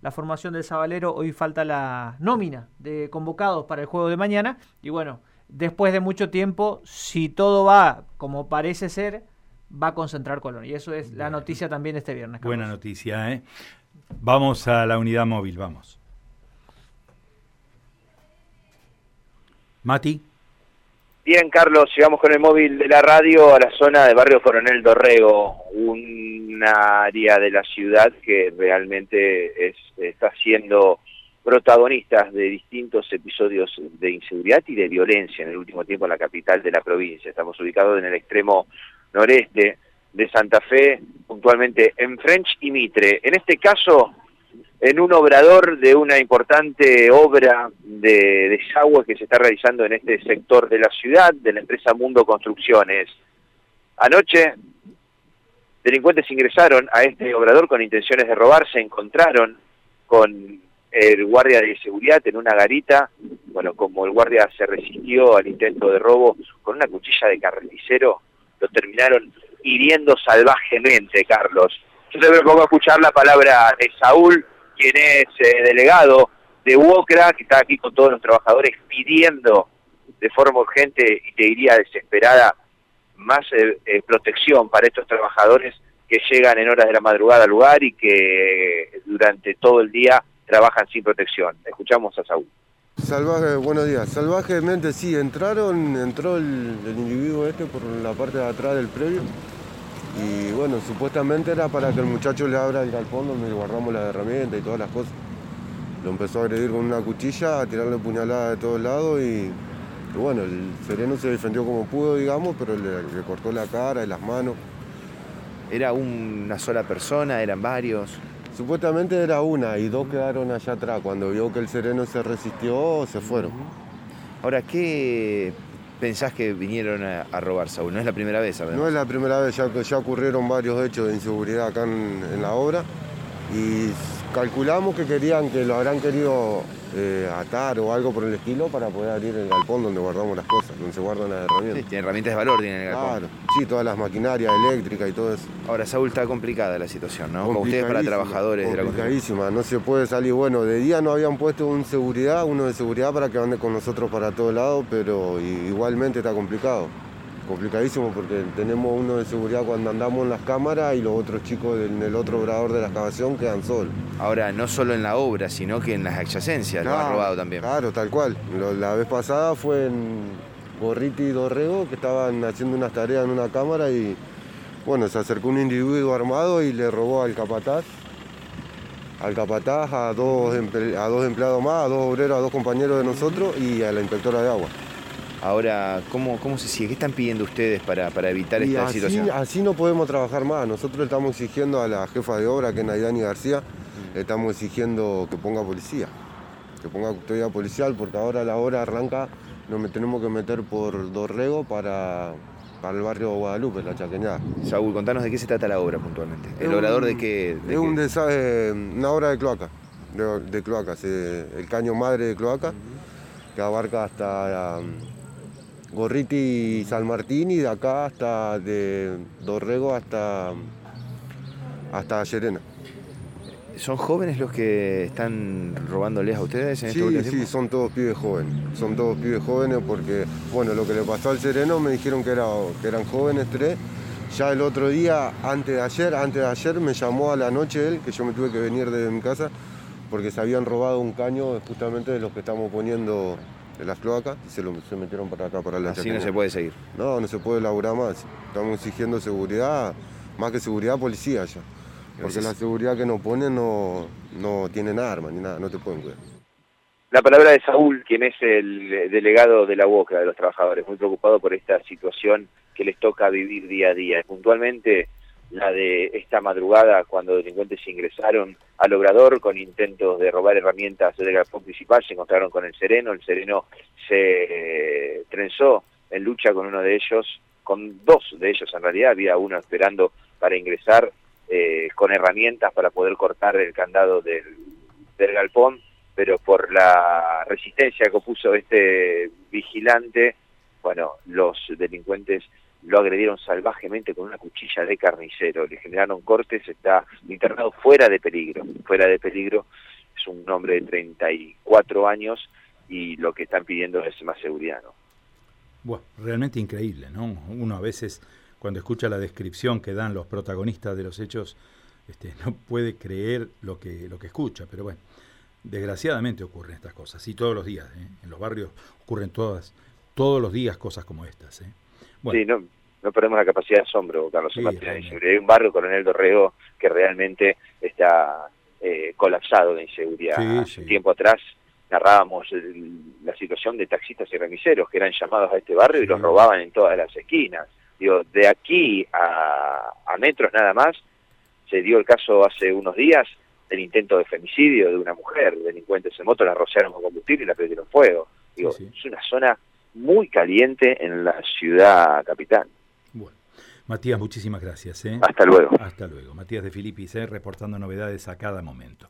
la formación del Sabalero, hoy falta la nómina de convocados para el juego de mañana y bueno, después de mucho tiempo, si todo va como parece ser, va a concentrar Colón y eso es la noticia también este viernes. Buena noticia, ¿eh? Vamos a la unidad móvil, vamos. Mati. Bien, Carlos, llegamos con el móvil de la radio a la zona de Barrio Coronel Dorrego, una área de la ciudad que realmente es, está siendo protagonista de distintos episodios de inseguridad y de violencia en el último tiempo en la capital de la provincia. Estamos ubicados en el extremo noreste de Santa Fe, puntualmente en French y Mitre. En este caso, en un obrador de una importante obra de desagüe que se está realizando en este sector de la ciudad, de la empresa Mundo Construcciones. Anoche, delincuentes ingresaron a este obrador con intenciones de robar, se encontraron con el guardia de seguridad en una garita, bueno, como el guardia se resistió al intento de robo con una cuchilla de carnicero, lo terminaron hiriendo salvajemente, Carlos. Yo te pongo a escuchar la palabra de Saúl, quien es eh, delegado de UOCRA, que está aquí con todos los trabajadores pidiendo de forma urgente y te diría desesperada más eh, eh, protección para estos trabajadores que llegan en horas de la madrugada al lugar y que durante todo el día trabajan sin protección. Escuchamos a Saúl. Salvaje, buenos días. Salvajemente sí, entraron, entró el, el individuo este por la parte de atrás del previo y bueno, supuestamente era para que el muchacho le abra el galpón donde guardamos la herramienta y todas las cosas. Lo empezó a agredir con una cuchilla, a tirarle puñalada de todos lados y, bueno, el sereno se defendió como pudo, digamos, pero le, cortó la cara y las manos. ¿Era una sola persona? ¿Eran varios? Supuestamente era una y dos quedaron allá atrás. Cuando vio que el sereno se resistió, se fueron. Ahora, ¿qué pensás que vinieron a, robar, Saúl? No es la primera vez. No es la primera vez, ya, ya ocurrieron varios hechos de inseguridad acá en la obra y calculamos que querían que lo habrán querido eh, atar o algo por el estilo para poder abrir el galpón donde guardamos las cosas, donde se guardan las herramientas. Sí, tiene herramientas de valor tiene el galpón. Claro, sí, todas las maquinarias eléctricas y todo eso. Ahora, Saúl, está complicada la situación, ¿no? Como ustedes para trabajadores de la Complicadísima, no se puede salir. Bueno, de día no habían puesto un seguridad, uno de seguridad para que ande con nosotros para todos lados, pero igualmente está complicado complicadísimo porque tenemos uno de seguridad cuando andamos en las cámaras y los otros chicos en el otro obrador de la excavación quedan solos. Ahora, no solo en la obra, sino que en las adyacencias lo han robado también. Claro, tal cual. la vez pasada fue en Gorriti y Dorrego que estaban haciendo unas tareas en una cámara y bueno, se acercó un individuo armado y le robó al capataz al capataz, a dos, a dos empleados más, a dos obreros, a dos compañeros de nosotros y a la inspectora de agua. Ahora, ¿cómo, cómo se sigue? ¿Qué están pidiendo ustedes para, para evitar esta situación? Así no podemos trabajar más. Nosotros estamos exigiendo a la jefa de obra, que es Naidani García, le estamos exigiendo que ponga policía, que ponga custodia policial, porque ahora la hora arranca, nos tenemos que meter por Dorrego para, para el barrio Guadalupe, la Chaqueñada. Saúl, contanos de qué se trata la obra puntualmente. ¿El obrador de qué? es Un eh, una obra de cloaca, de, cloacas, el caño madre de cloaca, que abarca hasta... Gorriti y San Martín y de acá hasta de Dorrego hasta, hasta Llerena. ¿Son jóvenes los que están robándoles a ustedes en este sí, Sí, son todos pibes jóvenes. Son todos pibes jóvenes porque, bueno, lo que le pasó al Sereno me dijeron que, era, que eran jóvenes tres. Ya el otro día, antes de ayer, antes de ayer, me llamó a la noche él, que yo me tuve que venir de mi casa, porque se habían robado un caño justamente de los que estamos poniendo de las cloacas y se, lo, se metieron para acá, para la Así no se puede seguir. No, no se puede laburar más. Estamos exigiendo seguridad, más que seguridad, policía ya. Porque la seguridad que nos ponen no, no tienen armas ni nada, no te pueden cuidar. La palabra de Saúl, quien es el delegado de la boca de los trabajadores, muy preocupado por esta situación que les toca vivir día a día. Puntualmente, la de esta madrugada cuando delincuentes ingresaron al obrador con intentos de robar herramientas del galpón principal, se encontraron con el Sereno, el Sereno se trenzó en lucha con uno de ellos, con dos de ellos en realidad, había uno esperando para ingresar eh, con herramientas para poder cortar el candado del, del galpón, pero por la resistencia que opuso este vigilante, bueno, los delincuentes lo agredieron salvajemente con una cuchilla de carnicero, le generaron cortes, está internado fuera de peligro, fuera de peligro, es un hombre de 34 años y lo que están pidiendo es más seguridad, ¿no? Bueno, realmente increíble, ¿no? Uno a veces cuando escucha la descripción que dan los protagonistas de los hechos, este, no puede creer lo que, lo que escucha, pero bueno, desgraciadamente ocurren estas cosas, y todos los días, ¿eh? en los barrios ocurren todas, todos los días cosas como estas. ¿eh? Sí, no, no perdemos la capacidad de asombro, Carlos. Hay un barrio, Coronel Dorrego, que realmente está eh, colapsado de inseguridad. Hace tiempo atrás narrábamos la situación de taxistas y remiseros que eran llamados a este barrio y los robaban en todas las esquinas. Digo, de aquí a, a metros nada más, se dio el caso hace unos días del intento de femicidio de una mujer, delincuentes en moto la rociaron con combustible y la prendieron fuego. Digo, es una zona muy caliente en la ciudad capital. Bueno, Matías, muchísimas gracias. ¿eh? Hasta luego. Hasta luego. Matías de Filipis, ¿eh? reportando novedades a cada momento.